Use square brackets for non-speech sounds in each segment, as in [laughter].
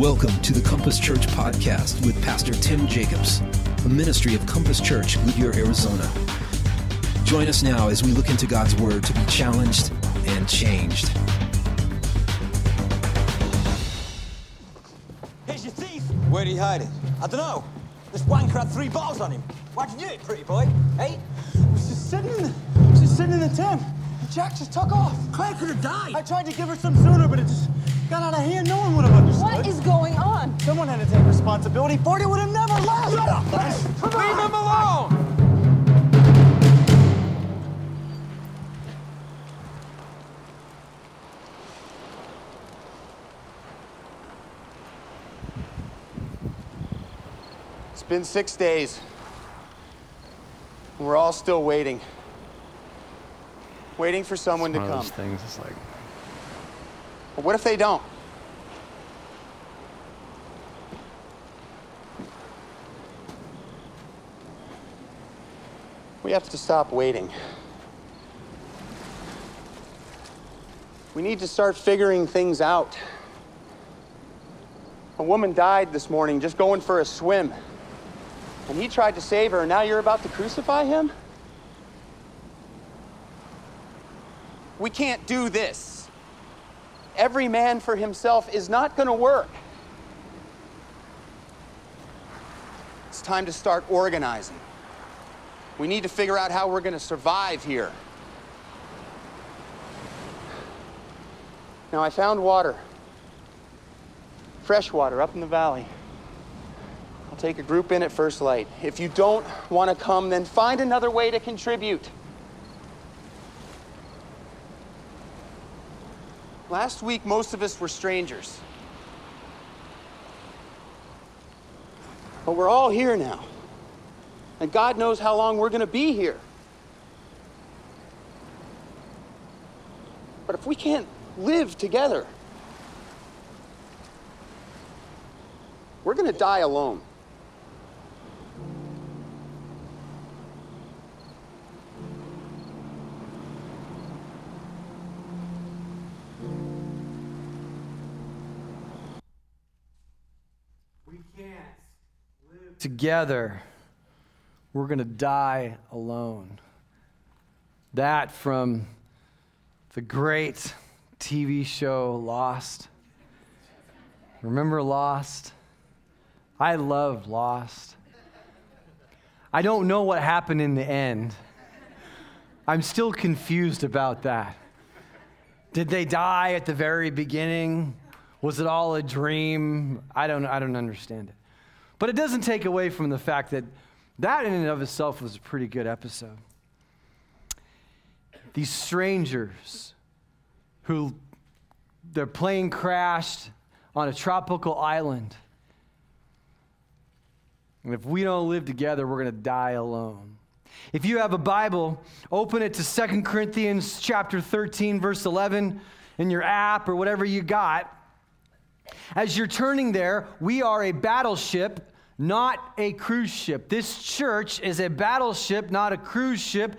Welcome to the Compass Church podcast with Pastor Tim Jacobs, a ministry of Compass Church, Goodyear, Arizona. Join us now as we look into God's Word to be challenged and changed. Here's your thief. Where'd he hide it? I don't know. This wanker had three bottles on him. Why'd you do it, pretty boy? Hey? I was just sitting in the, I was just sitting in the tent. Jack just took off. Claire could have died. I tried to give her some sooner, but it just got out of hand. No one would have understood. What is going on? Someone had to take responsibility. Forty would have never left. Shut up, Leave him alone! It's been six days. We're all still waiting. Waiting for someone to one of come. those things. It's like But what if they don't? We have to stop waiting. We need to start figuring things out. A woman died this morning just going for a swim. And he tried to save her, and now you're about to crucify him? We can't do this. Every man for himself is not going to work. It's time to start organizing. We need to figure out how we're going to survive here. Now, I found water, fresh water up in the valley. I'll take a group in at first light. If you don't want to come, then find another way to contribute. Last week, most of us were strangers. But we're all here now. And God knows how long we're going to be here. But if we can't live together, we're going to die alone. Together, we're going to die alone. That from the great TV show Lost. Remember Lost? I love Lost. I don't know what happened in the end. I'm still confused about that. Did they die at the very beginning? Was it all a dream? I don't, I don't understand it. But it doesn't take away from the fact that that in and of itself was a pretty good episode. These strangers who their plane crashed on a tropical island. And if we don't live together, we're going to die alone. If you have a Bible, open it to Second Corinthians chapter 13 verse 11 in your app or whatever you got. As you're turning there, we are a battleship, not a cruise ship. This church is a battleship, not a cruise ship,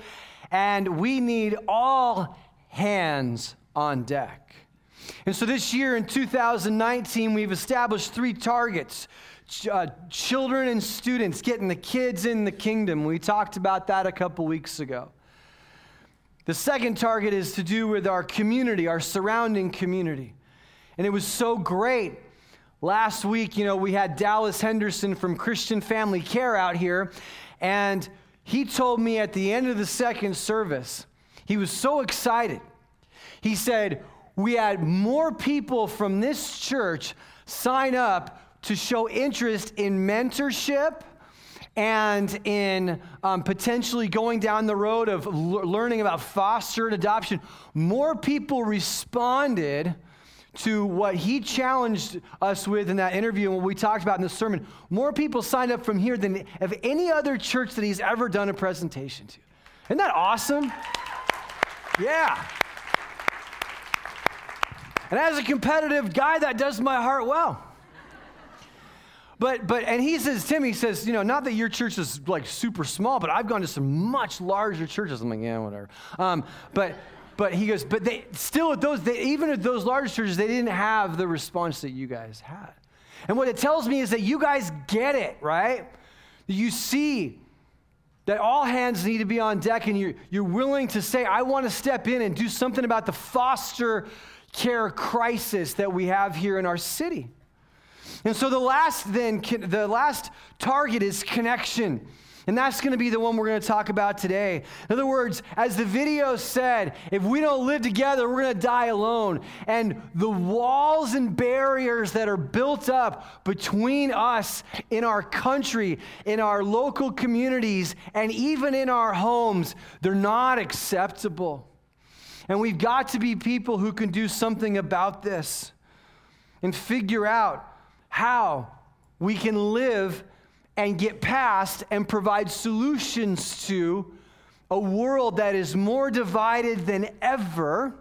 and we need all hands on deck. And so this year in 2019, we've established three targets. Uh, children and students, getting the kids in the kingdom. We talked about that a couple weeks ago. The second target is to do with our community, our surrounding community. And it was so great. Last week, you know, we had Dallas Henderson from Christian Family Care out here, and he told me at the end of the second service, he was so excited. He said, We had more people from this church sign up to show interest in mentorship and in um, potentially going down the road of l- learning about foster and adoption. More people responded to what he challenged us with in that interview and what we talked about in the sermon. More people signed up from here than of any other church that he's ever done a presentation to. Isn't that awesome? Yeah. And as a competitive guy, that does my heart well. But, but, and he says, Tim, he says, you know, not that your church is like super small, but I've gone to some much larger churches. I'm like, yeah, whatever. Um, but, but he goes, but they still at those, they, even at those large churches, they didn't have the response that you guys had. And what it tells me is that you guys get it, right? You see that all hands need to be on deck and you're, you're willing to say, I want to step in and do something about the foster care crisis that we have here in our city. And so the last then the last target is connection. And that's going to be the one we're going to talk about today. In other words, as the video said, if we don't live together, we're going to die alone. And the walls and barriers that are built up between us in our country, in our local communities, and even in our homes, they're not acceptable. And we've got to be people who can do something about this and figure out how we can live and get past and provide solutions to a world that is more divided than ever.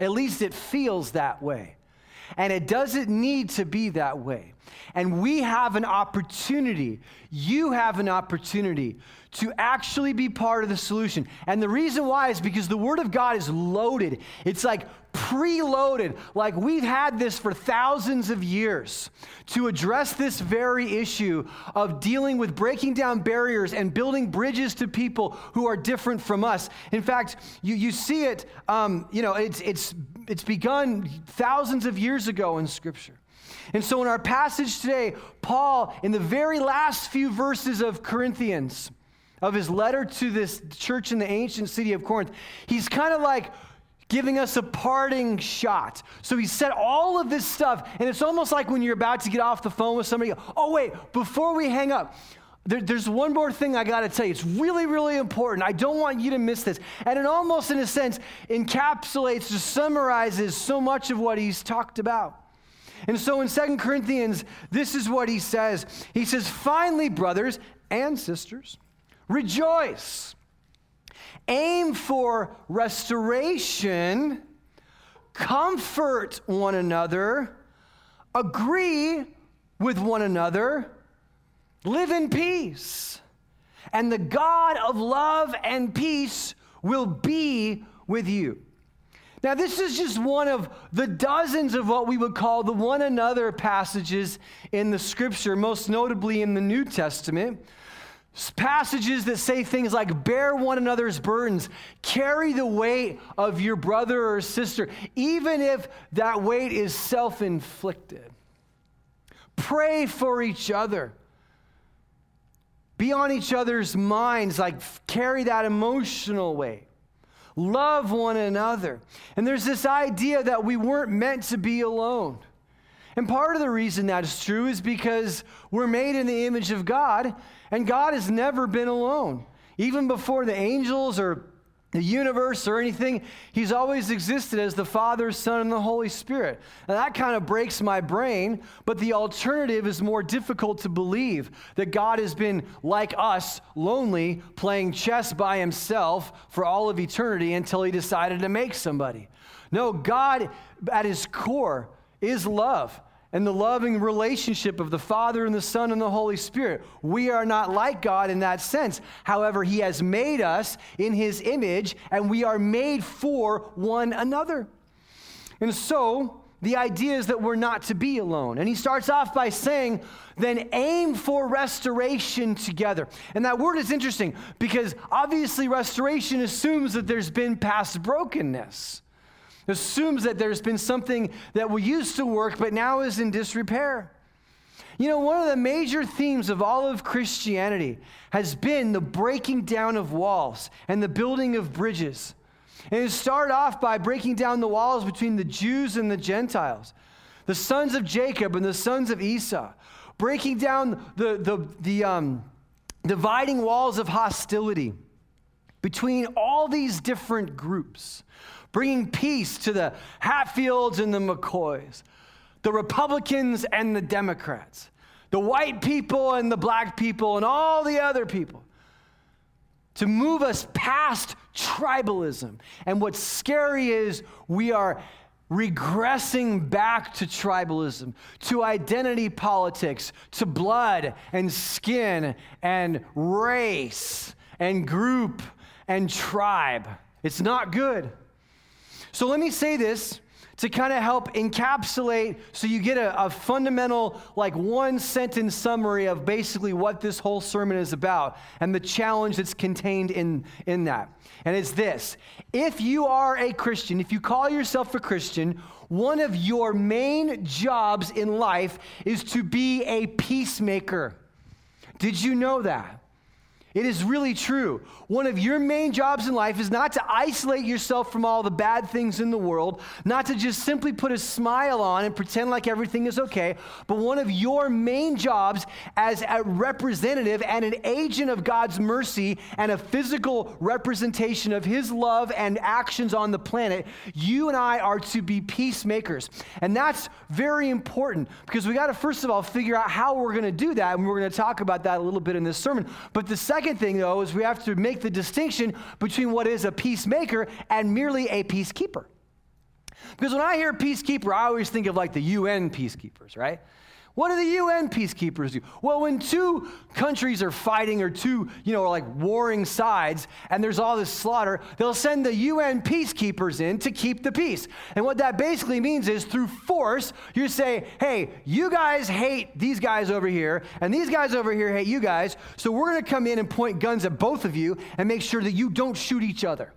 At least it feels that way. And it doesn't need to be that way. And we have an opportunity, you have an opportunity to actually be part of the solution. And the reason why is because the Word of God is loaded. It's like preloaded, like we've had this for thousands of years to address this very issue of dealing with breaking down barriers and building bridges to people who are different from us. In fact, you, you see it, um, you know, it's, it's, it's begun thousands of years ago in Scripture. And so, in our passage today, Paul, in the very last few verses of Corinthians, of his letter to this church in the ancient city of Corinth, he's kind of like giving us a parting shot. So he said all of this stuff, and it's almost like when you're about to get off the phone with somebody, oh, wait, before we hang up, there, there's one more thing I got to tell you. It's really, really important. I don't want you to miss this. And it almost, in a sense, encapsulates, just summarizes so much of what he's talked about. And so in Second Corinthians, this is what he says. He says, Finally, brothers and sisters, rejoice aim for restoration, comfort one another, agree with one another, live in peace. And the God of love and peace will be with you. Now, this is just one of the dozens of what we would call the one another passages in the scripture, most notably in the New Testament passages that say things like bear one another's burdens, carry the weight of your brother or sister, even if that weight is self inflicted. Pray for each other. Be on each other's minds, like carry that emotional weight. Love one another. And there's this idea that we weren't meant to be alone. And part of the reason that is true is because we're made in the image of God, and God has never been alone. Even before the angels or the universe or anything, He's always existed as the Father, Son, and the Holy Spirit. Now that kind of breaks my brain, but the alternative is more difficult to believe that God has been like us, lonely, playing chess by Himself for all of eternity until He decided to make somebody. No, God at His core, is love and the loving relationship of the Father and the Son and the Holy Spirit. We are not like God in that sense. However, He has made us in His image, and we are made for one another. And so, the idea is that we're not to be alone. And he starts off by saying, then aim for restoration together. And that word is interesting because obviously restoration assumes that there's been past brokenness assumes that there's been something that we used to work but now is in disrepair. You know, one of the major themes of all of Christianity has been the breaking down of walls and the building of bridges. And it started off by breaking down the walls between the Jews and the Gentiles, the sons of Jacob and the sons of Esau, breaking down the, the, the um, dividing walls of hostility between all these different groups bringing peace to the Hatfields and the McCoys, the Republicans and the Democrats, the white people and the black people, and all the other people. To move us past tribalism. And what's scary is we are regressing back to tribalism, to identity politics, to blood and skin and race and group and tribe. It's not good. So let me say this to kind of help encapsulate so you get a, a, fundamental, like one sentence summary of basically what this whole sermon is about and the challenge that's contained in, in that. And it's this if you are a Christian, if you call yourself a Christian, one of your main jobs in life is to be a peacemaker. Did you know that? It is really true. One of your main jobs in life is not to isolate yourself from all the bad things in the world, not to just simply put a smile on and pretend like everything is okay, but one of your main jobs as a representative and an agent of God's mercy and a physical representation of His love and actions on the planet, you and I are to be peacemakers. And that's very important because we got to, first of all, figure out how we're going to do that. And we're going to talk about that a little bit in this sermon. But the second second thing, though, is we have to make the distinction between what is a peacemaker and merely a peacekeeper. Because when I hear peacekeeper, I always think of like the UN peacekeepers, right? What do the UN peacekeepers do? Well, when two countries are fighting or two, you know, like warring sides and there's all this slaughter, they'll send the UN peacekeepers in to keep the peace. And what that basically means is through force, you say, hey, you guys hate these guys over here and these guys over here hate you guys. So we're going to come in and point guns at both of you and make sure that you don't shoot each other.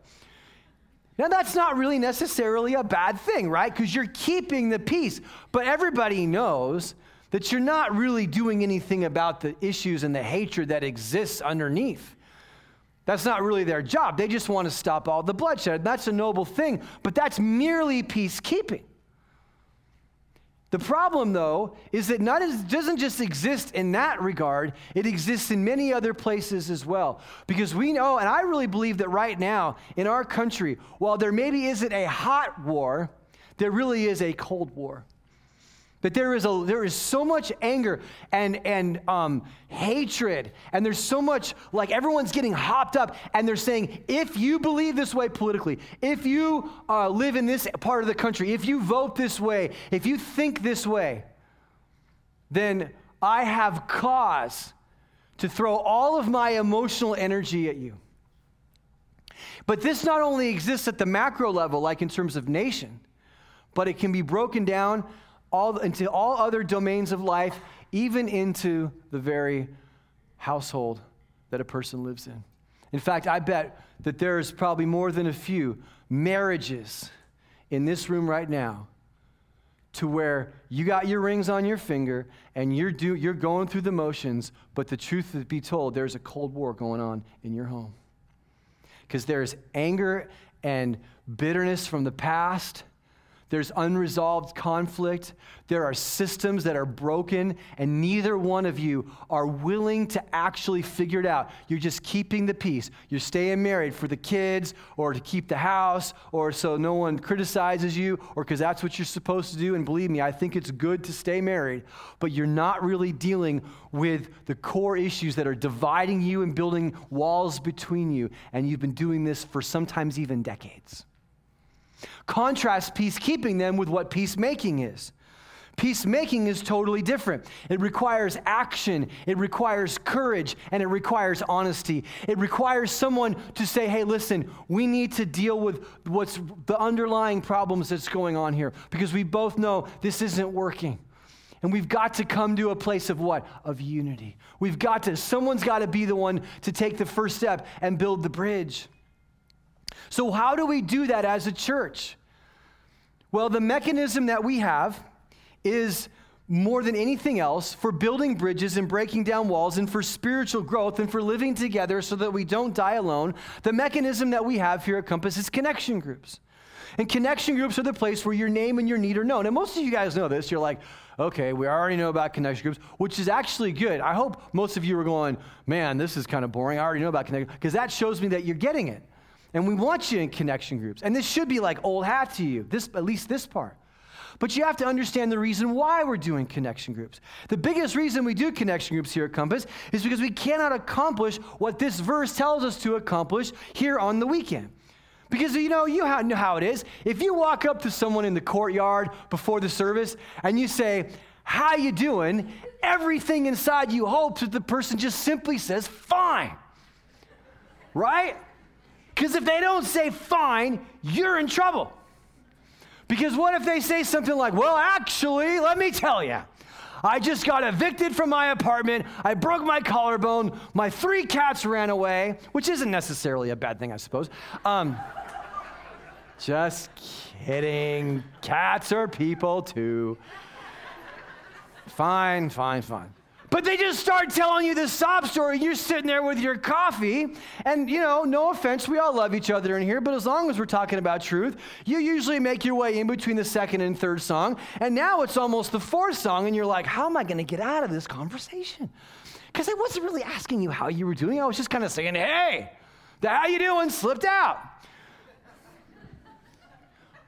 Now, that's not really necessarily a bad thing, right? Because you're keeping the peace. But everybody knows that you're not really doing anything about the issues and the hatred that exists underneath. That's not really their job. They just want to stop all the bloodshed. That's a noble thing, but that's merely peacekeeping. The problem, though, is that it doesn't just exist in that regard, it exists in many other places as well. Because we know, and I really believe that right now in our country, while there maybe isn't a hot war, there really is a cold war. That there is, a, there is so much anger and, and um, hatred, and there's so much, like everyone's getting hopped up, and they're saying, if you believe this way politically, if you uh, live in this part of the country, if you vote this way, if you think this way, then I have cause to throw all of my emotional energy at you. But this not only exists at the macro level, like in terms of nation, but it can be broken down all, into all other domains of life, even into the very household that a person lives in. In fact, I bet that there's probably more than a few marriages in this room right now to where you got your rings on your finger and you're, do, you're going through the motions, but the truth to be told, there's a cold war going on in your home. Because there's anger and bitterness from the past there's unresolved conflict. There are systems that are broken, and neither one of you are willing to actually figure it out. You're just keeping the peace. You're staying married for the kids, or to keep the house, or so no one criticizes you, or because that's what you're supposed to do. And believe me, I think it's good to stay married, but you're not really dealing with the core issues that are dividing you and building walls between you. And you've been doing this for sometimes even decades. Contrast peacekeeping then with what peacemaking is. Peacemaking is totally different. It requires action, it requires courage, and it requires honesty. It requires someone to say, hey, listen, we need to deal with what's the underlying problems that's going on here because we both know this isn't working. And we've got to come to a place of what? Of unity. We've got to, someone's got to be the one to take the first step and build the bridge. So, how do we do that as a church? Well, the mechanism that we have is more than anything else for building bridges and breaking down walls and for spiritual growth and for living together so that we don't die alone. The mechanism that we have here at Compass is connection groups. And connection groups are the place where your name and your need are known. And most of you guys know this. You're like, okay, we already know about connection groups, which is actually good. I hope most of you are going, man, this is kind of boring. I already know about connection because that shows me that you're getting it. And we want you in connection groups. And this should be like old hat to you, this, at least this part. But you have to understand the reason why we're doing connection groups. The biggest reason we do connection groups here at Compass is because we cannot accomplish what this verse tells us to accomplish here on the weekend. Because you know, you know how it is. If you walk up to someone in the courtyard before the service and you say, "How you doing?" everything inside you hopes that the person just simply says, "Fine." Right? Because if they don't say fine, you're in trouble. Because what if they say something like, well, actually, let me tell you. I just got evicted from my apartment. I broke my collarbone. My three cats ran away, which isn't necessarily a bad thing, I suppose. Um, just kidding. Cats are people too. Fine, fine, fine. But they just start telling you this sob story. You're sitting there with your coffee, and you know, no offense, we all love each other in here, but as long as we're talking about truth, you usually make your way in between the second and third song. And now it's almost the fourth song, and you're like, how am I going to get out of this conversation? Because I wasn't really asking you how you were doing. I was just kind of saying, hey, how you doing slipped out.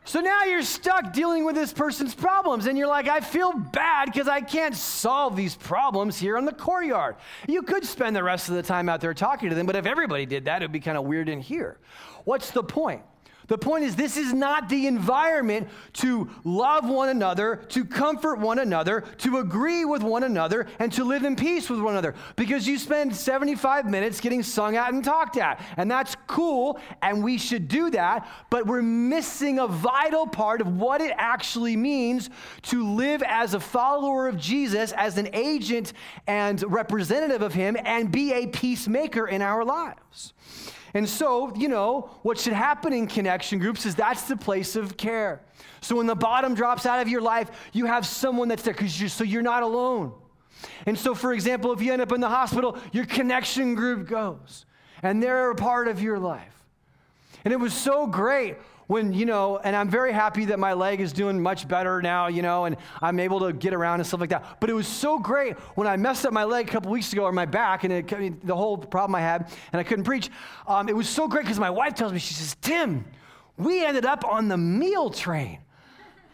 So now you're stuck dealing with this person's problems, and you're like, I feel bad because I can't solve these problems here in the courtyard. You could spend the rest of the time out there talking to them, but if everybody did that, it would be kind of weird in here. What's the point? The point is, this is not the environment to love one another, to comfort one another, to agree with one another, and to live in peace with one another. Because you spend 75 minutes getting sung at and talked at. And that's cool, and we should do that, but we're missing a vital part of what it actually means to live as a follower of Jesus, as an agent and representative of Him, and be a peacemaker in our lives. And so, you know, what should happen in connection groups is that's the place of care. So when the bottom drops out of your life, you have someone that's there because you so you're not alone. And so, for example, if you end up in the hospital, your connection group goes, and they're a part of your life. And it was so great when, you know, and I'm very happy that my leg is doing much better now, you know, and I'm able to get around and stuff like that. But it was so great when I messed up my leg a couple weeks ago or my back and it, the whole problem I had and I couldn't preach. Um, it was so great because my wife tells me, she says, Tim, we ended up on the meal train.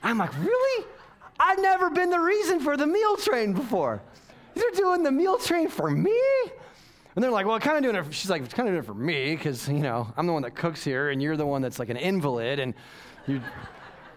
I'm like, really? I've never been the reason for the meal train before. They're doing the meal train for me? And they're like, well, kind of doing it. She's like, it's kind of doing it for me because you know I'm the one that cooks here, and you're the one that's like an invalid, and you're,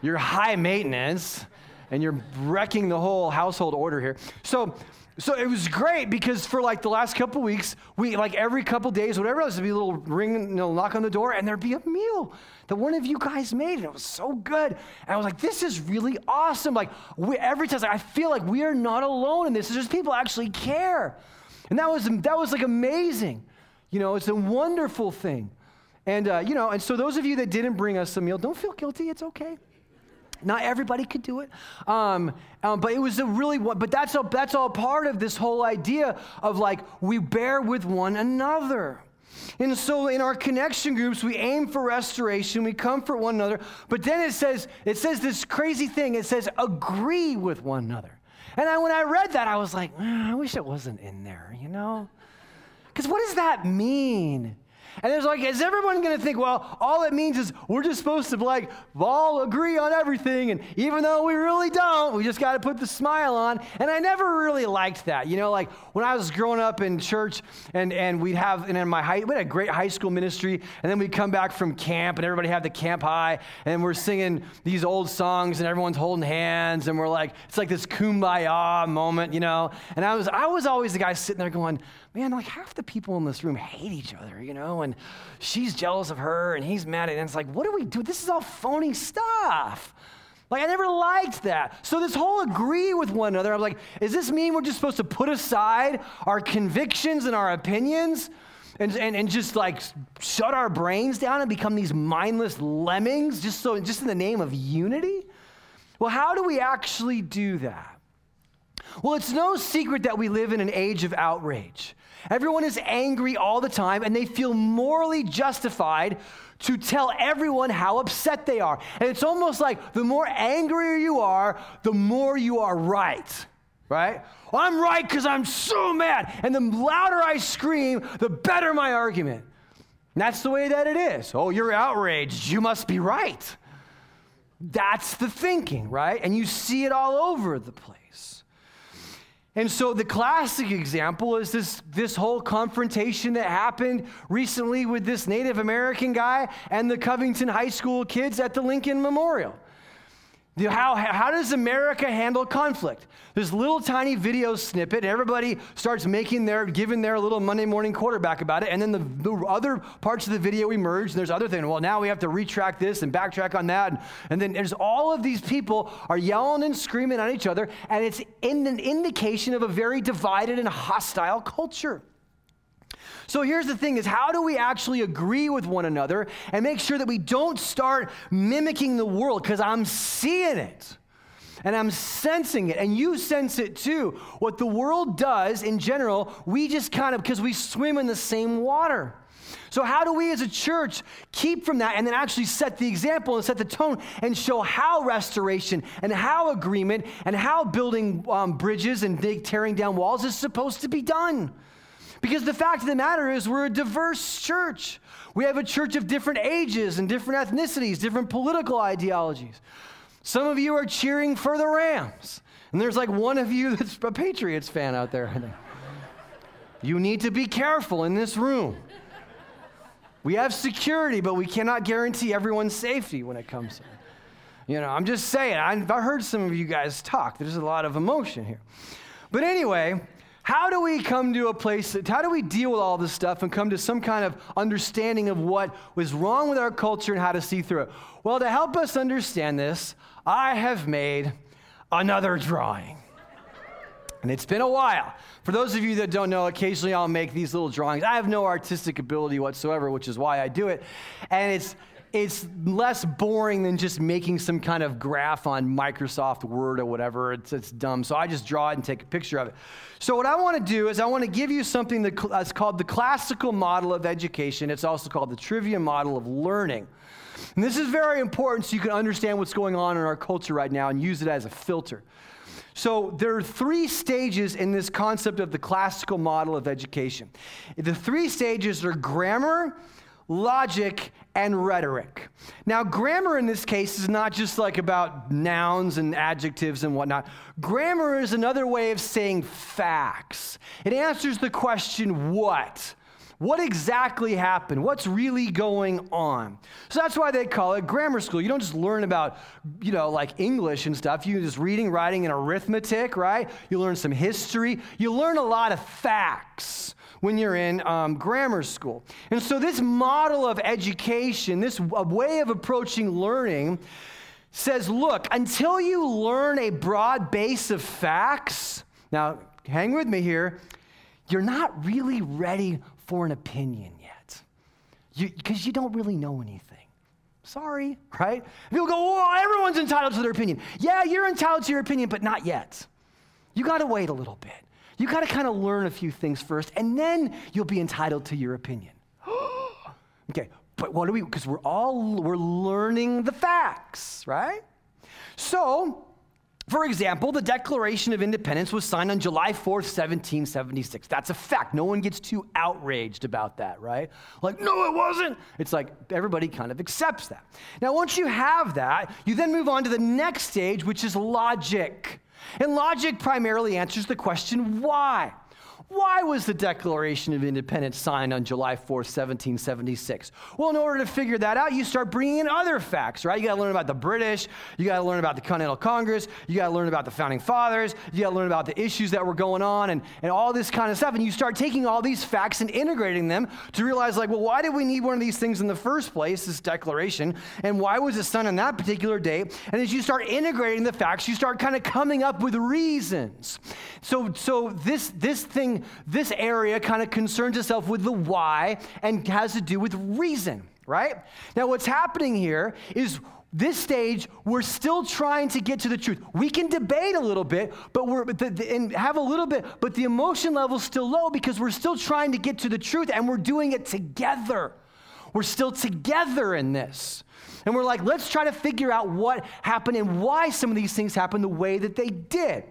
you're high maintenance, and you're wrecking the whole household order here. So, so it was great because for like the last couple weeks, we like every couple days, whatever else, there'd be a little ring, you know, knock on the door, and there'd be a meal that one of you guys made, and it was so good. And I was like, this is really awesome. Like we, every time, I feel like we are not alone in this. There's people actually care. And that was, that was like amazing. You know, it's a wonderful thing. And, uh, you know, and so those of you that didn't bring us the meal, don't feel guilty. It's okay. Not everybody could do it. Um, um, but it was a really, but that's all, that's all part of this whole idea of like, we bear with one another. And so in our connection groups, we aim for restoration, we comfort one another. But then it says, it says this crazy thing. It says, agree with one another. And when I read that, I was like, mm, I wish it wasn't in there, you know? Because what does that mean? And it's like, is everyone going to think, well, all it means is we're just supposed to like all agree on everything, and even though we really don't, we just got to put the smile on. And I never really liked that, you know. Like when I was growing up in church, and and we'd have, and in my high, we had a great high school ministry, and then we'd come back from camp, and everybody had the camp high, and we're singing these old songs, and everyone's holding hands, and we're like, it's like this kumbaya moment, you know. And I was I was always the guy sitting there going man, like half the people in this room hate each other, you know, and she's jealous of her and he's mad at it. And it's like, what do we do? This is all phony stuff. Like, I never liked that. So, this whole agree with one another, I'm like, does this mean we're just supposed to put aside our convictions and our opinions and, and, and just like shut our brains down and become these mindless lemmings just, so, just in the name of unity? Well, how do we actually do that? Well, it's no secret that we live in an age of outrage. Everyone is angry all the time, and they feel morally justified to tell everyone how upset they are. And it's almost like the more angrier you are, the more you are right, right? Well, I'm right because I'm so mad. And the louder I scream, the better my argument. And that's the way that it is. Oh, you're outraged. You must be right. That's the thinking, right? And you see it all over the place. And so the classic example is this, this whole confrontation that happened recently with this Native American guy and the Covington High School kids at the Lincoln Memorial. How, how does America handle conflict? This little tiny video snippet, everybody starts making their, giving their little Monday morning quarterback about it, and then the, the other parts of the video emerge, and there's other things. Well, now we have to retract this and backtrack on that, and, and then there's all of these people are yelling and screaming at each other, and it's in an indication of a very divided and hostile culture. So here's the thing is how do we actually agree with one another and make sure that we don't start mimicking the world because I'm seeing it and I'm sensing it, and you sense it too. What the world does in general, we just kind of, because we swim in the same water. So, how do we as a church keep from that and then actually set the example and set the tone and show how restoration and how agreement and how building um, bridges and tearing down walls is supposed to be done? Because the fact of the matter is, we're a diverse church. We have a church of different ages and different ethnicities, different political ideologies. Some of you are cheering for the Rams, and there's like one of you [laughs] that's a Patriots fan out there. You need to be careful in this room. We have security, but we cannot guarantee everyone's safety when it comes to it. You know, I'm just saying, I've heard some of you guys talk. There's a lot of emotion here. But anyway, how do we come to a place, that, how do we deal with all this stuff and come to some kind of understanding of what was wrong with our culture and how to see through it? Well, to help us understand this, I have made another drawing. And it's been a while. For those of you that don't know, occasionally I'll make these little drawings. I have no artistic ability whatsoever, which is why I do it. And it's it's less boring than just making some kind of graph on Microsoft Word or whatever. It's, it's dumb. So I just draw it and take a picture of it. So, what I want to do is, I want to give you something that's called the classical model of education. It's also called the trivium model of learning. And this is very important so you can understand what's going on in our culture right now and use it as a filter. So, there are three stages in this concept of the classical model of education. The three stages are grammar, logic, and rhetoric. Now, grammar in this case is not just like about nouns and adjectives and whatnot. Grammar is another way of saying facts. It answers the question, what? What exactly happened? What's really going on? So that's why they call it grammar school. You don't just learn about, you know, like English and stuff. You just reading, writing, and arithmetic, right? You learn some history. You learn a lot of facts when you're in um, grammar school. And so, this model of education, this way of approaching learning, says look, until you learn a broad base of facts, now hang with me here, you're not really ready for an opinion yet. Because you, you don't really know anything. Sorry, [laughs] right? People go, well, everyone's entitled to their opinion. Yeah, you're entitled to your opinion, but not yet. You got to wait a little bit. You got to kind of learn a few things first, and then you'll be entitled to your opinion. [gasps] okay, but what do we, because we're all, we're learning the facts, right? So, for example, the Declaration of Independence was signed on July 4th, 1776. That's a fact. No one gets too outraged about that, right? Like, no, it wasn't. It's like everybody kind of accepts that. Now, once you have that, you then move on to the next stage, which is logic. And logic primarily answers the question why? Why was the Declaration of Independence signed on July 4th, 1776? Well, in order to figure that out, you start bringing in other facts, right? You got to learn about the British, you got to learn about the Continental Congress, you got to learn about the founding fathers, you got to learn about the issues that were going on and, and all this kind of stuff. And you start taking all these facts and integrating them to realize, like, well, why did we need one of these things in the first place, this declaration? And why was it signed on that particular date? And as you start integrating the facts, you start kind of coming up with reasons. So, so this, this thing this area kind of concerns itself with the why and has to do with reason, right? Now, what's happening here is this stage, we're still trying to get to the truth. We can debate a little bit, but we're the, the, and have a little bit, but the emotion level's still low because we're still trying to get to the truth and we're doing it together. We're still together in this. And we're like, let's try to figure out what happened and why some of these things happened the way that they did.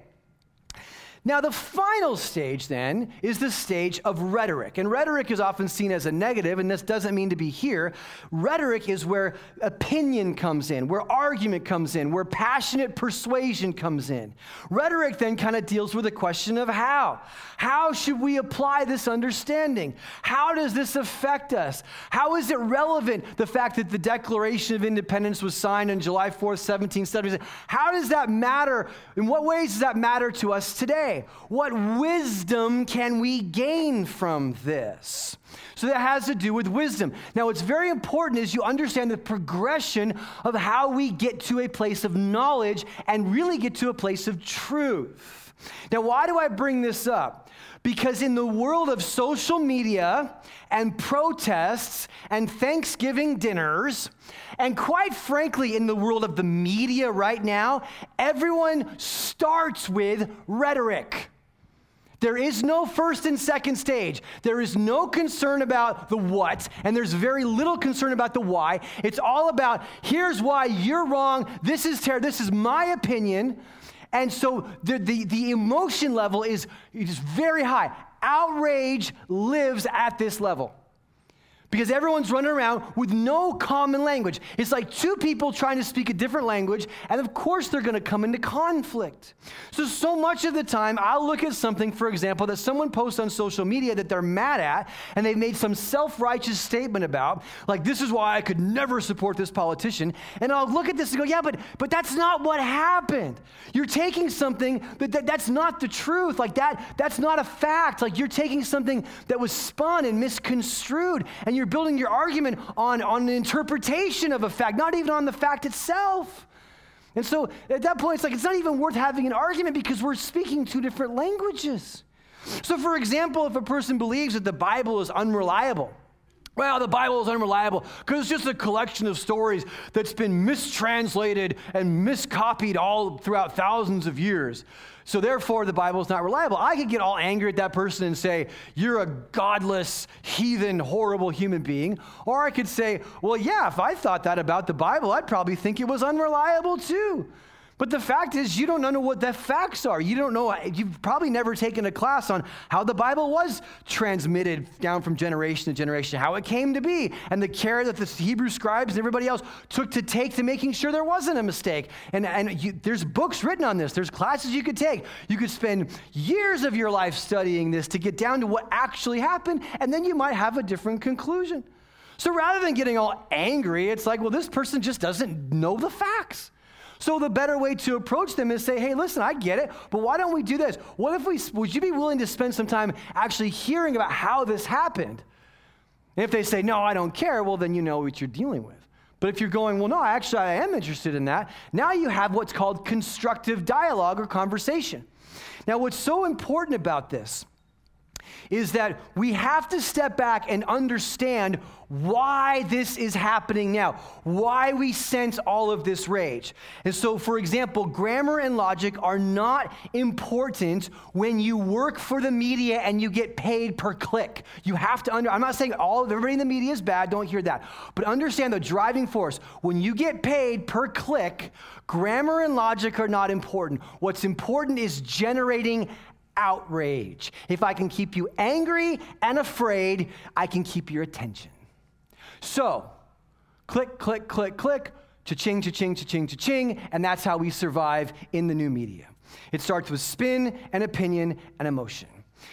Now, the final stage then is the stage of rhetoric. And rhetoric is often seen as a negative, and this doesn't mean to be here. Rhetoric is where opinion comes in, where argument comes in, where passionate persuasion comes in. Rhetoric then kind of deals with the question of how. How should we apply this understanding? How does this affect us? How is it relevant, the fact that the Declaration of Independence was signed on July 4th, 1776? How does that matter? In what ways does that matter to us today? What wisdom can we gain from this? So that has to do with wisdom. Now, what's very important is you understand the progression of how we get to a place of knowledge and really get to a place of truth. Now, why do I bring this up? Because in the world of social media and protests and Thanksgiving dinners, and quite frankly, in the world of the media right now, everyone starts with rhetoric. There is no first and second stage. There is no concern about the what, and there's very little concern about the why. It's all about here's why you're wrong. This is terrible. This is my opinion. And so the, the, the emotion level is, is very high. Outrage lives at this level because everyone's running around with no common language. It's like two people trying to speak a different language, and of course they're going to come into conflict. So, so much of the time, I'll look at something, for example, that someone posts on social media that they're mad at, and they've made some self righteous statement about, like, this is why I could never support this politician. And I'll look at this and go, yeah, but, but that's not what happened. You're taking something, but that, that's not the truth. Like, that, that's not a fact. Like, you're taking something that was spun and misconstrued, and you're you're building your argument on, on an interpretation of a fact, not even on the fact itself. And so at that point, it's like it's not even worth having an argument because we're speaking two different languages. So, for example, if a person believes that the Bible is unreliable, well, the Bible is unreliable because it's just a collection of stories that's been mistranslated and miscopied all throughout thousands of years. So therefore, the Bible is not reliable. I could get all angry at that person and say, You're a godless, heathen, horrible human being. Or I could say, Well, yeah, if I thought that about the Bible, I'd probably think it was unreliable too. But the fact is, you don't know what the facts are. You don't know, you've probably never taken a class on how the Bible was transmitted down from generation to generation, how it came to be, and the care that the Hebrew scribes and everybody else took to take to making sure there wasn't a mistake. And, and you, there's books written on this, there's classes you could take. You could spend years of your life studying this to get down to what actually happened, and then you might have a different conclusion. So rather than getting all angry, it's like, well, this person just doesn't know the facts. So the better way to approach them is say, hey, listen, I get it, but why don't we do this? What if we, would you be willing to spend some time actually hearing about how this happened? And if they say, no, I don't care, well, then you know what you're dealing with. But if you're going, well, no, actually, I am interested in that, now you have what's called constructive dialogue or conversation. Now, what's so important about this is that we have to step back and understand why this is happening now, why we sense all of this rage. And so, for example, grammar and logic are not important when you work for the media and you get paid per click. You have to under, I'm not saying all of everybody in the media is bad, don't hear that. But understand the driving force. When you get paid per click, grammar and logic are not important. What's important is generating outrage. If I can keep you angry and afraid, I can keep your attention. So, click, click, click, click, cha-ching, cha-ching, cha-ching, cha-ching, and that's how we survive in the new media. It starts with spin and opinion and emotion.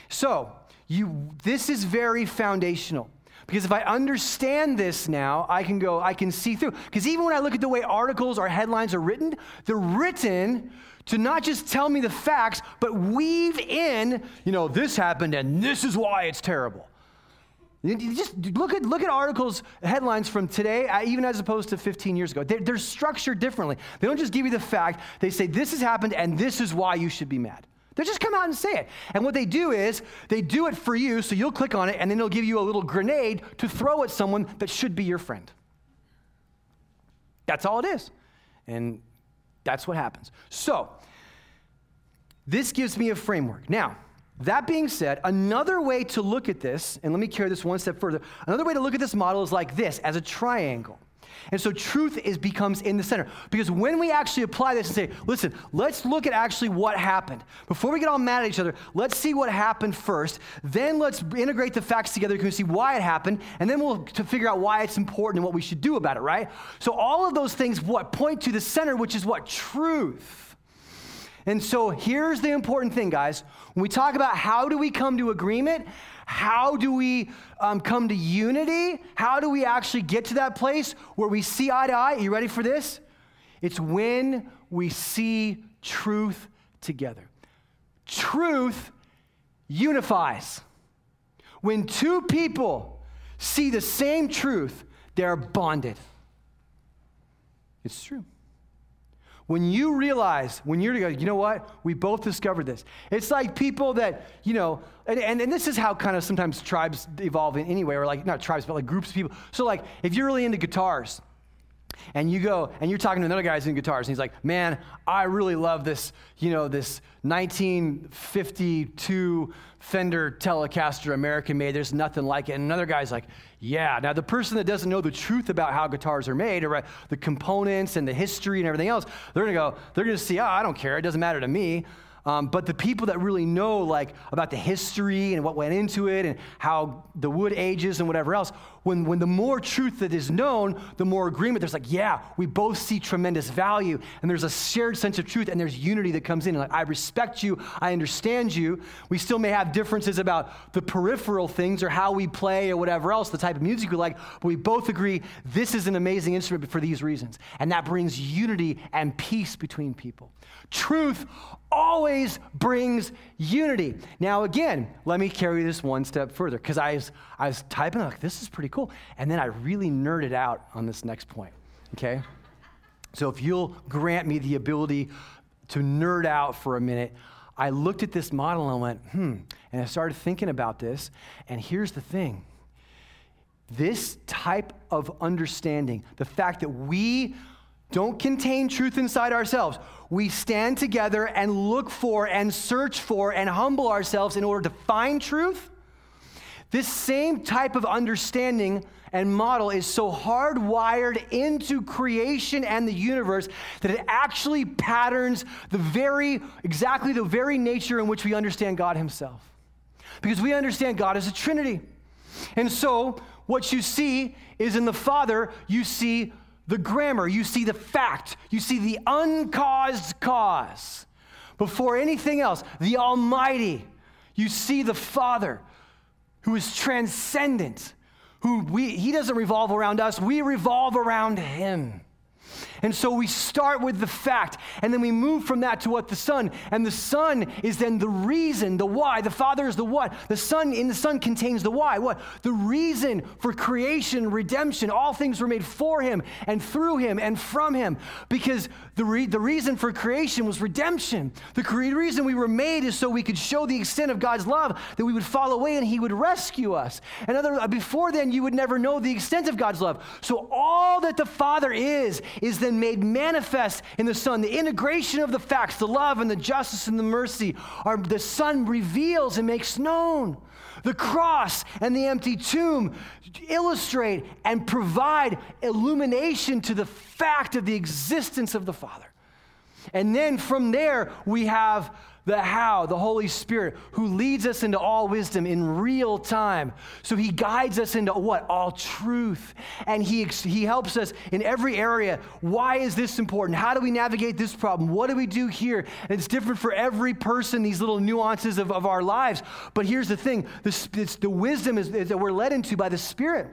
So, you, this is very foundational. Because if I understand this now, I can go, I can see through. Because even when I look at the way articles or headlines are written, they're written to not just tell me the facts, but weave in, you know, this happened and this is why it's terrible. Just look at, look at articles, headlines from today, uh, even as opposed to 15 years ago. They're, they're structured differently. They don't just give you the fact, they say, this has happened and this is why you should be mad. They just come out and say it. And what they do is they do it for you, so you'll click on it, and then they'll give you a little grenade to throw at someone that should be your friend. That's all it is. And that's what happens. So, this gives me a framework. Now, that being said, another way to look at this, and let me carry this one step further, another way to look at this model is like this as a triangle. And so truth is becomes in the center. Because when we actually apply this and say, listen, let's look at actually what happened. Before we get all mad at each other, let's see what happened first. Then let's integrate the facts together to see why it happened. And then we'll to figure out why it's important and what we should do about it, right? So all of those things what point to the center, which is what? Truth. And so here's the important thing, guys. When we talk about how do we come to agreement, how do we um, come to unity? How do we actually get to that place where we see eye to eye? Are you ready for this? It's when we see truth together. Truth unifies. When two people see the same truth, they're bonded. It's true. When you realize, when you're together, you know what? We both discovered this. It's like people that, you know, and, and, and this is how kind of sometimes tribes evolve in anyway, or like, not tribes, but like groups of people. So, like, if you're really into guitars, and you go and you're talking to another guy who's in guitars and he's like man i really love this you know this 1952 fender telecaster american made. There's nothing like it. And another guy's like yeah now the person that doesn't know the truth about how guitars are made or the components and the history and everything else they're gonna go they're gonna see oh i don't care it doesn't matter to me. Um, but the people that really know like about the history and what went into it and how the wood ages and whatever else when, when the more truth that is known, the more agreement. There's like, yeah, we both see tremendous value, and there's a shared sense of truth, and there's unity that comes in. Like, I respect you, I understand you. We still may have differences about the peripheral things or how we play or whatever else, the type of music we like, but we both agree this is an amazing instrument for these reasons. And that brings unity and peace between people. Truth always brings unity. Now, again, let me carry this one step further because I was, I was typing, like, this is pretty cool. And then I really nerded out on this next point, okay? So if you'll grant me the ability to nerd out for a minute, I looked at this model and went, hmm, and I started thinking about this. And here's the thing this type of understanding, the fact that we don't contain truth inside ourselves, we stand together and look for and search for and humble ourselves in order to find truth this same type of understanding and model is so hardwired into creation and the universe that it actually patterns the very, exactly the very nature in which we understand God Himself. Because we understand God as a Trinity. And so, what you see is in the Father, you see the grammar, you see the fact, you see the uncaused cause. Before anything else, the Almighty, you see the Father who is transcendent, who we, he doesn't revolve around us, we revolve around him. And so we start with the fact, and then we move from that to what the Son. And the Son is then the reason, the why. The Father is the what. The Son in the Son contains the why. What? The reason for creation, redemption. All things were made for Him and through Him and from Him. Because the, re- the reason for creation was redemption. The cre- reason we were made is so we could show the extent of God's love, that we would fall away and He would rescue us. And other, uh, before then, you would never know the extent of God's love. So all that the Father is, is then made manifest in the Son. The integration of the facts, the love and the justice and the mercy, are the Son reveals and makes known. The cross and the empty tomb illustrate and provide illumination to the fact of the existence of the Father. And then from there, we have the how, the Holy Spirit, who leads us into all wisdom in real time. So he guides us into what? All truth. And he, he helps us in every area. Why is this important? How do we navigate this problem? What do we do here? And it's different for every person, these little nuances of, of our lives. But here's the thing the, the wisdom is, is that we're led into by the Spirit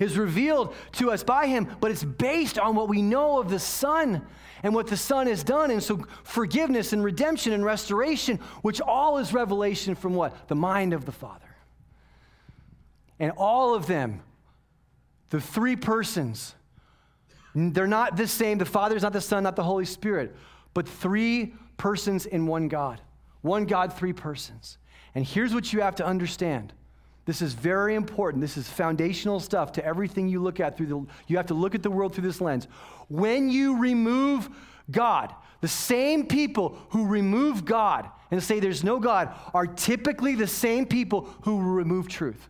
is revealed to us by him, but it's based on what we know of the Son and what the Son has done. And so, forgiveness and redemption and restoration, which all is revelation from what? The mind of the Father. And all of them, the three persons, they're not the same. The Father is not the Son, not the Holy Spirit, but three persons in one God. One God, three persons. And here's what you have to understand. This is very important. This is foundational stuff to everything you look at through the you have to look at the world through this lens. When you remove God, the same people who remove God and say there's no God are typically the same people who remove truth.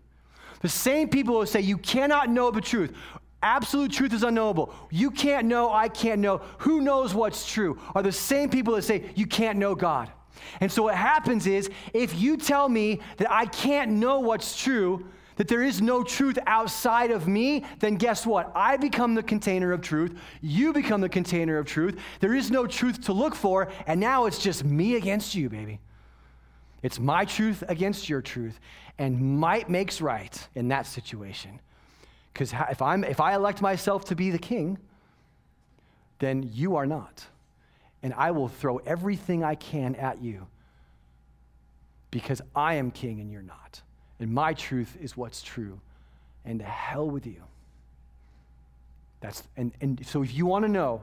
The same people who say you cannot know the truth. Absolute truth is unknowable. You can't know, I can't know. Who knows what's true? Are the same people that say you can't know God. And so what happens is if you tell me that I can't know what's true, that there is no truth outside of me, then guess what? I become the container of truth. You become the container of truth. There is no truth to look for, and now it's just me against you, baby. It's my truth against your truth, and might makes right in that situation. Because if, I'm, if I elect myself to be the king, then you are not. And I will throw everything I can at you because I am king and you're not. And my truth is what's true. And to hell with you. That's, and, and so if you want to know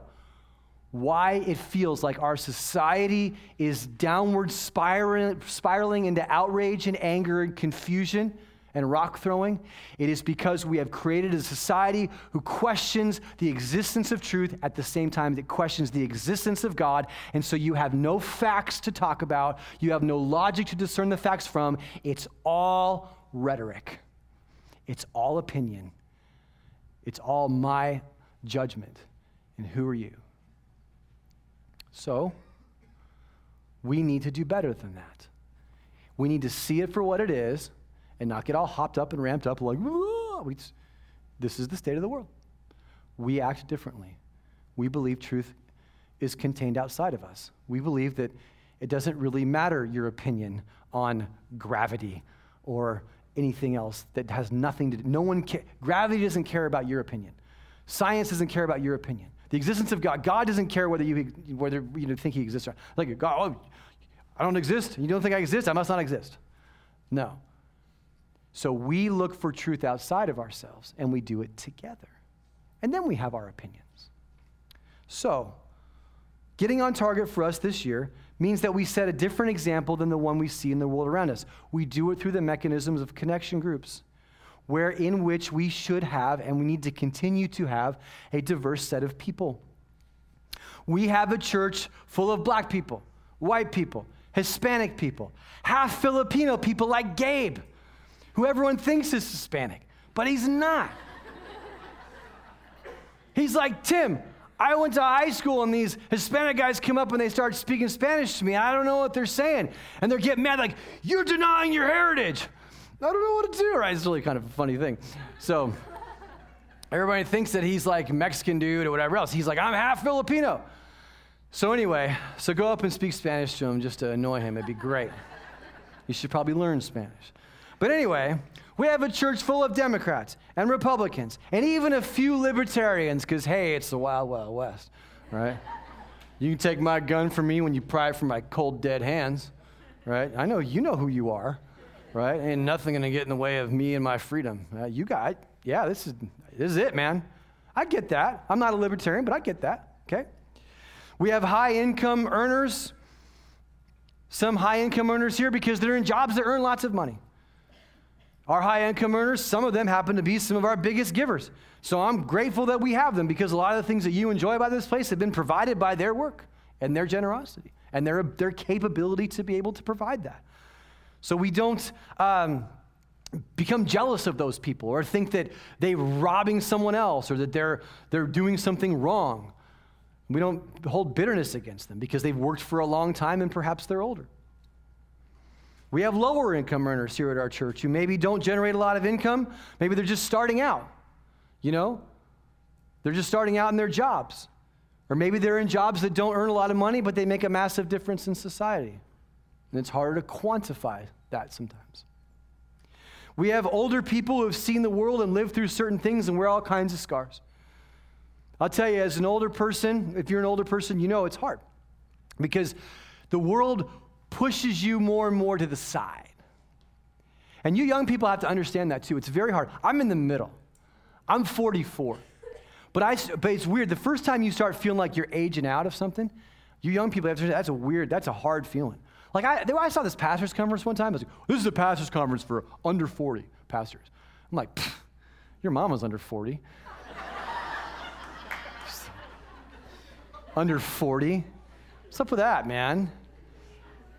why it feels like our society is downward spiraling, spiraling into outrage and anger and confusion, and rock throwing, it is because we have created a society who questions the existence of truth at the same time that questions the existence of God. And so you have no facts to talk about, you have no logic to discern the facts from. It's all rhetoric, it's all opinion, it's all my judgment. And who are you? So, we need to do better than that. We need to see it for what it is and not get all hopped up and ramped up like, we, this is the state of the world. We act differently. We believe truth is contained outside of us. We believe that it doesn't really matter your opinion on gravity or anything else that has nothing to do. No one ca- gravity doesn't care about your opinion. Science doesn't care about your opinion. The existence of God, God doesn't care whether you whether you think He exists or not. Like God, oh, I don't exist. You don't think I exist? I must not exist. No. So we look for truth outside of ourselves and we do it together. And then we have our opinions. So, getting on target for us this year means that we set a different example than the one we see in the world around us. We do it through the mechanisms of connection groups, where in which we should have and we need to continue to have a diverse set of people. We have a church full of black people, white people, Hispanic people, half Filipino people like Gabe who everyone thinks is Hispanic, but he's not. he's like, Tim, I went to high school and these Hispanic guys come up and they start speaking Spanish to me. I don't know what they're saying. And they're getting mad, like, you're denying your heritage. I don't know what to do, right? It's really kind of a funny thing. So everybody thinks that he's like Mexican dude or whatever else. He's like, I'm half Filipino. So anyway, so go up and speak Spanish to him just to annoy him. It'd be great. You should probably learn Spanish. But anyway, we have a church full of Democrats and Republicans and even a few libertarians because, hey, it's the Wild Wild West, right? You can take my gun from me when you pry it from my cold, dead hands, right? I know you know who you are, right? Ain't nothing going to get in the way of me and my freedom. Uh, you got, yeah, this is, this is it, man. I get that. I'm not a libertarian, but I get that, okay? We have high income earners, some high income earners here because they're in jobs that earn lots of money. Our high income earners, some of them happen to be some of our biggest givers. So I'm grateful that we have them because a lot of the things that you enjoy about this place have been provided by their work and their generosity and their, their capability to be able to provide that. So we don't um, become jealous of those people or think that they're robbing someone else or that they're, they're doing something wrong. We don't hold bitterness against them because they've worked for a long time and perhaps they're older. We have lower income earners here at our church who maybe don't generate a lot of income. Maybe they're just starting out, you know? They're just starting out in their jobs. Or maybe they're in jobs that don't earn a lot of money, but they make a massive difference in society. And it's harder to quantify that sometimes. We have older people who have seen the world and lived through certain things and wear all kinds of scars. I'll tell you, as an older person, if you're an older person, you know it's hard because the world pushes you more and more to the side. And you young people have to understand that too. It's very hard. I'm in the middle. I'm 44. But, I, but it's weird. The first time you start feeling like you're aging out of something, you young people have to that's a weird, that's a hard feeling. Like I, I saw this pastor's conference one time. I was like, this is a pastor's conference for under 40 pastors. I'm like, your mama's under 40. [laughs] under 40? What's up with that, man?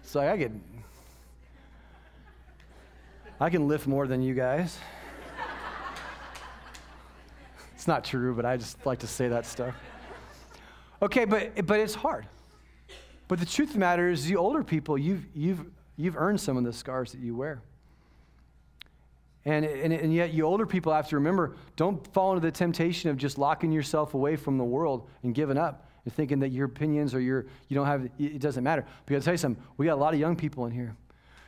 So I get, I can lift more than you guys. It's not true, but I just like to say that stuff. Okay, but, but it's hard. But the truth of the matter is, you older people, you've, you've, you've earned some of the scars that you wear. And, and, and yet, you older people have to remember don't fall into the temptation of just locking yourself away from the world and giving up and thinking that your opinions or your, you don't have, it doesn't matter. But I'll tell you something, we got a lot of young people in here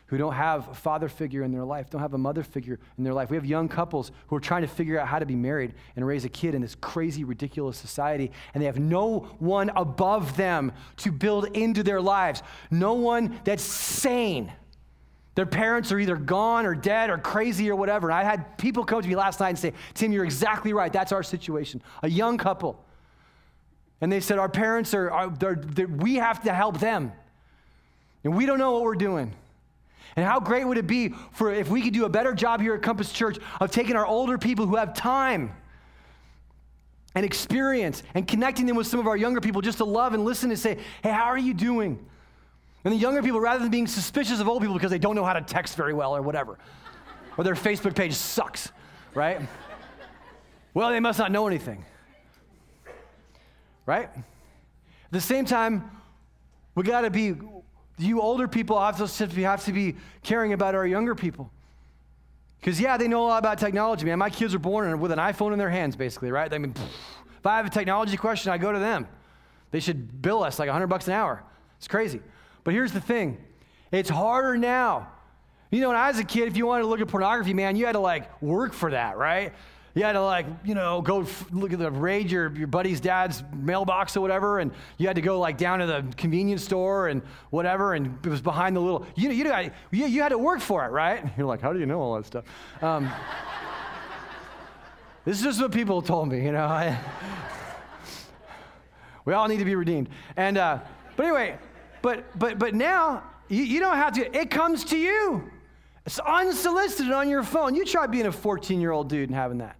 who don't have a father figure in their life, don't have a mother figure in their life. We have young couples who are trying to figure out how to be married and raise a kid in this crazy, ridiculous society, and they have no one above them to build into their lives, no one that's sane. Their parents are either gone or dead or crazy or whatever. And I had people come to me last night and say, Tim, you're exactly right. That's our situation. A young couple. And they said, Our parents are, are they're, they're, we have to help them. And we don't know what we're doing. And how great would it be for if we could do a better job here at Compass Church of taking our older people who have time and experience and connecting them with some of our younger people just to love and listen and say, hey, how are you doing? And the younger people, rather than being suspicious of old people because they don't know how to text very well or whatever, or their Facebook page sucks, right? Well, they must not know anything, right? At the same time, we got to be you older people to, have to be caring about our younger people. Because, yeah, they know a lot about technology, man. My kids are born with an iPhone in their hands, basically, right? I mean, if I have a technology question, I go to them. They should bill us like 100 bucks an hour. It's crazy. But here's the thing it's harder now. You know, when I was a kid, if you wanted to look at pornography, man, you had to like work for that, right? You had to like, you know, go f- look at the raid your, your buddy's dad's mailbox or whatever, and you had to go like down to the convenience store and whatever, and it was behind the little, you know, you, you, you had to work for it, right? [laughs] You're like, how do you know all that stuff? Um, [laughs] this is just what people told me, you know. I, [laughs] we all need to be redeemed. And, uh, but anyway, but, but, but now you, you don't have to, it comes to you. It's unsolicited on your phone. You try being a 14 year old dude and having that.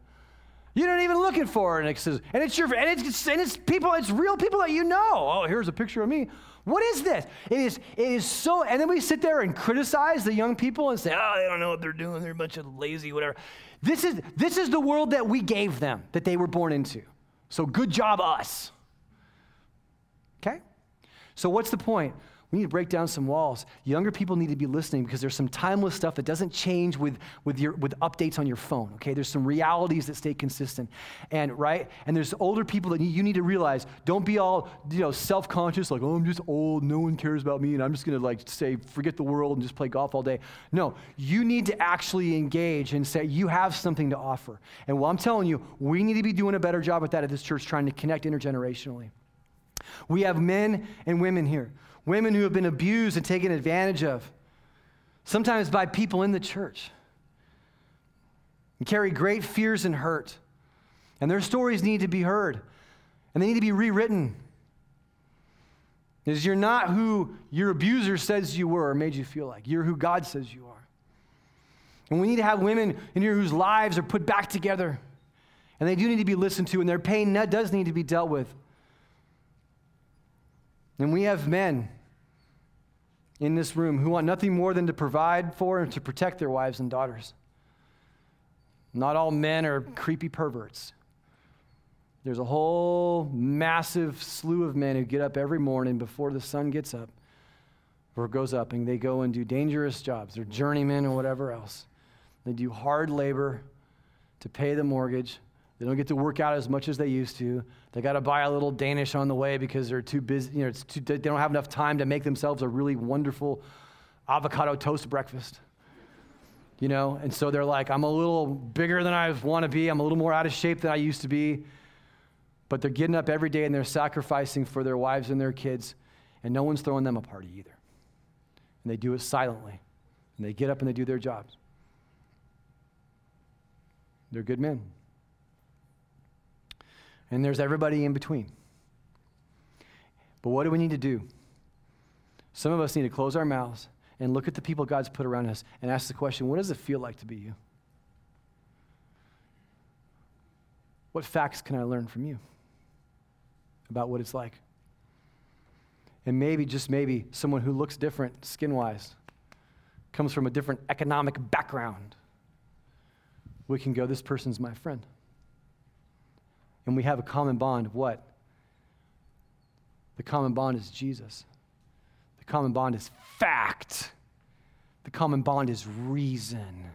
You're not even looking for it. And, says, and it's your and it's, and it's people, it's real people that you know. Oh, here's a picture of me. What is this? It is, it is so, and then we sit there and criticize the young people and say, oh, they don't know what they're doing. They're a bunch of lazy, whatever. This is, this is the world that we gave them, that they were born into. So good job, us. Okay? So what's the point? We need to break down some walls. Younger people need to be listening because there's some timeless stuff that doesn't change with, with, your, with updates on your phone, okay? There's some realities that stay consistent. And, right? And there's older people that you need to realize don't be all, you know, self conscious, like, oh, I'm just old, no one cares about me, and I'm just gonna, like, say, forget the world and just play golf all day. No, you need to actually engage and say, you have something to offer. And well, I'm telling you, we need to be doing a better job at that at this church, trying to connect intergenerationally. We have men and women here women who have been abused and taken advantage of, sometimes by people in the church, and carry great fears and hurt. And their stories need to be heard, and they need to be rewritten. Because you're not who your abuser says you were or made you feel like. You're who God says you are. And we need to have women in here whose lives are put back together. And they do need to be listened to, and their pain does need to be dealt with. And we have men in this room who want nothing more than to provide for and to protect their wives and daughters. Not all men are creepy perverts. There's a whole massive slew of men who get up every morning before the sun gets up or goes up and they go and do dangerous jobs. They're journeymen or whatever else. They do hard labor to pay the mortgage, they don't get to work out as much as they used to. They got to buy a little Danish on the way because they're too busy. You know, too, they don't have enough time to make themselves a really wonderful avocado toast breakfast. You know, and so they're like, I'm a little bigger than I want to be. I'm a little more out of shape than I used to be. But they're getting up every day and they're sacrificing for their wives and their kids, and no one's throwing them a party either. And they do it silently. And they get up and they do their jobs. They're good men and there's everybody in between. But what do we need to do? Some of us need to close our mouths and look at the people God's put around us and ask the question what does it feel like to be you? What facts can I learn from you about what it's like? And maybe, just maybe, someone who looks different skin wise, comes from a different economic background. We can go, this person's my friend. And we have a common bond of what? The common bond is Jesus. The common bond is fact. The common bond is reason.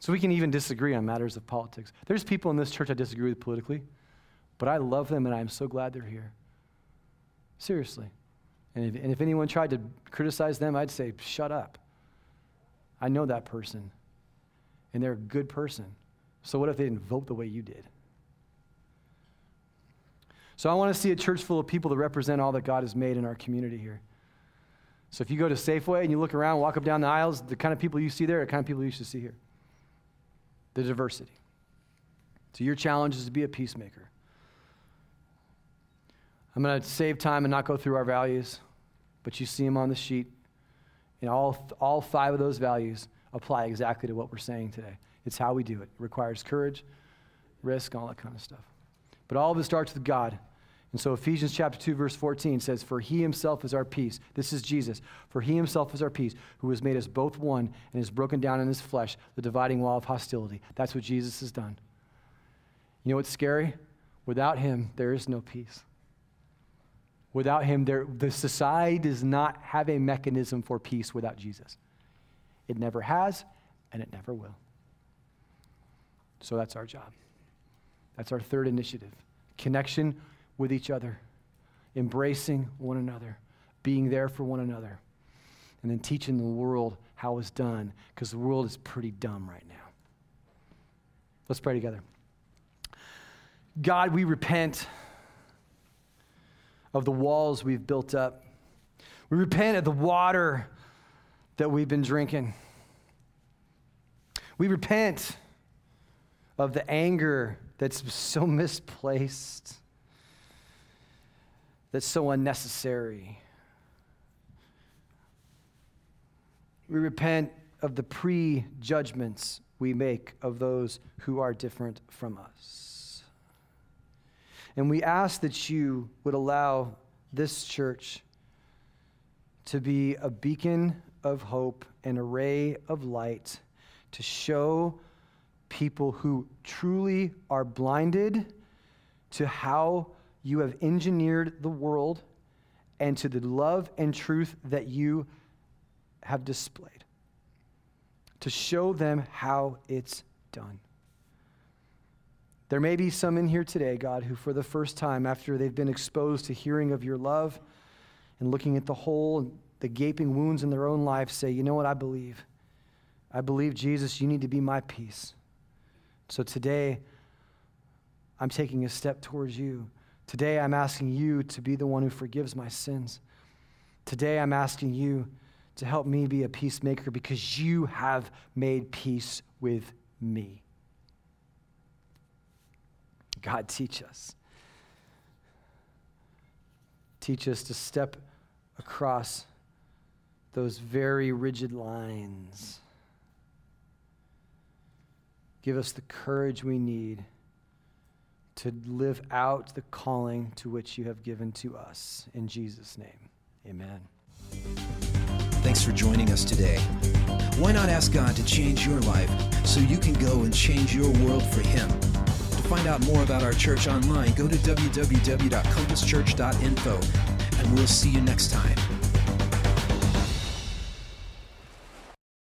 So we can even disagree on matters of politics. There's people in this church I disagree with politically, but I love them and I'm so glad they're here. Seriously. And if, and if anyone tried to criticize them, I'd say, shut up. I know that person, and they're a good person. So what if they didn't vote the way you did? So I want to see a church full of people that represent all that God has made in our community here. So if you go to Safeway and you look around, walk up down the aisles, the kind of people you see there are the kind of people you should see here. The diversity. So your challenge is to be a peacemaker. I'm going to save time and not go through our values, but you see them on the sheet. And all, all five of those values apply exactly to what we're saying today. It's how we do it. It requires courage, risk, all that kind of stuff. But all of it starts with God. And so Ephesians chapter 2 verse 14 says for he himself is our peace. This is Jesus. For he himself is our peace who has made us both one and has broken down in his flesh the dividing wall of hostility. That's what Jesus has done. You know what's scary? Without him there is no peace. Without him, there, the society does not have a mechanism for peace without Jesus. It never has, and it never will. So that's our job. That's our third initiative connection with each other, embracing one another, being there for one another, and then teaching the world how it's done, because the world is pretty dumb right now. Let's pray together. God, we repent of the walls we've built up. We repent of the water that we've been drinking. We repent of the anger that's so [laughs] misplaced, that's so unnecessary. We repent of the prejudgments we make of those who are different from us. And we ask that you would allow this church to be a beacon of hope, an array of light, to show people who truly are blinded to how you have engineered the world and to the love and truth that you have displayed. To show them how it's done. There may be some in here today, God, who for the first time, after they've been exposed to hearing of your love and looking at the hole, the gaping wounds in their own life, say, you know what, I believe. I believe, Jesus, you need to be my peace. So today, I'm taking a step towards you. Today, I'm asking you to be the one who forgives my sins. Today, I'm asking you to help me be a peacemaker because you have made peace with me. God, teach us. Teach us to step across those very rigid lines Give us the courage we need to live out the calling to which you have given to us. In Jesus' name, amen. Thanks for joining us today. Why not ask God to change your life so you can go and change your world for Him? To find out more about our church online, go to www.compasschurch.info, and we'll see you next time.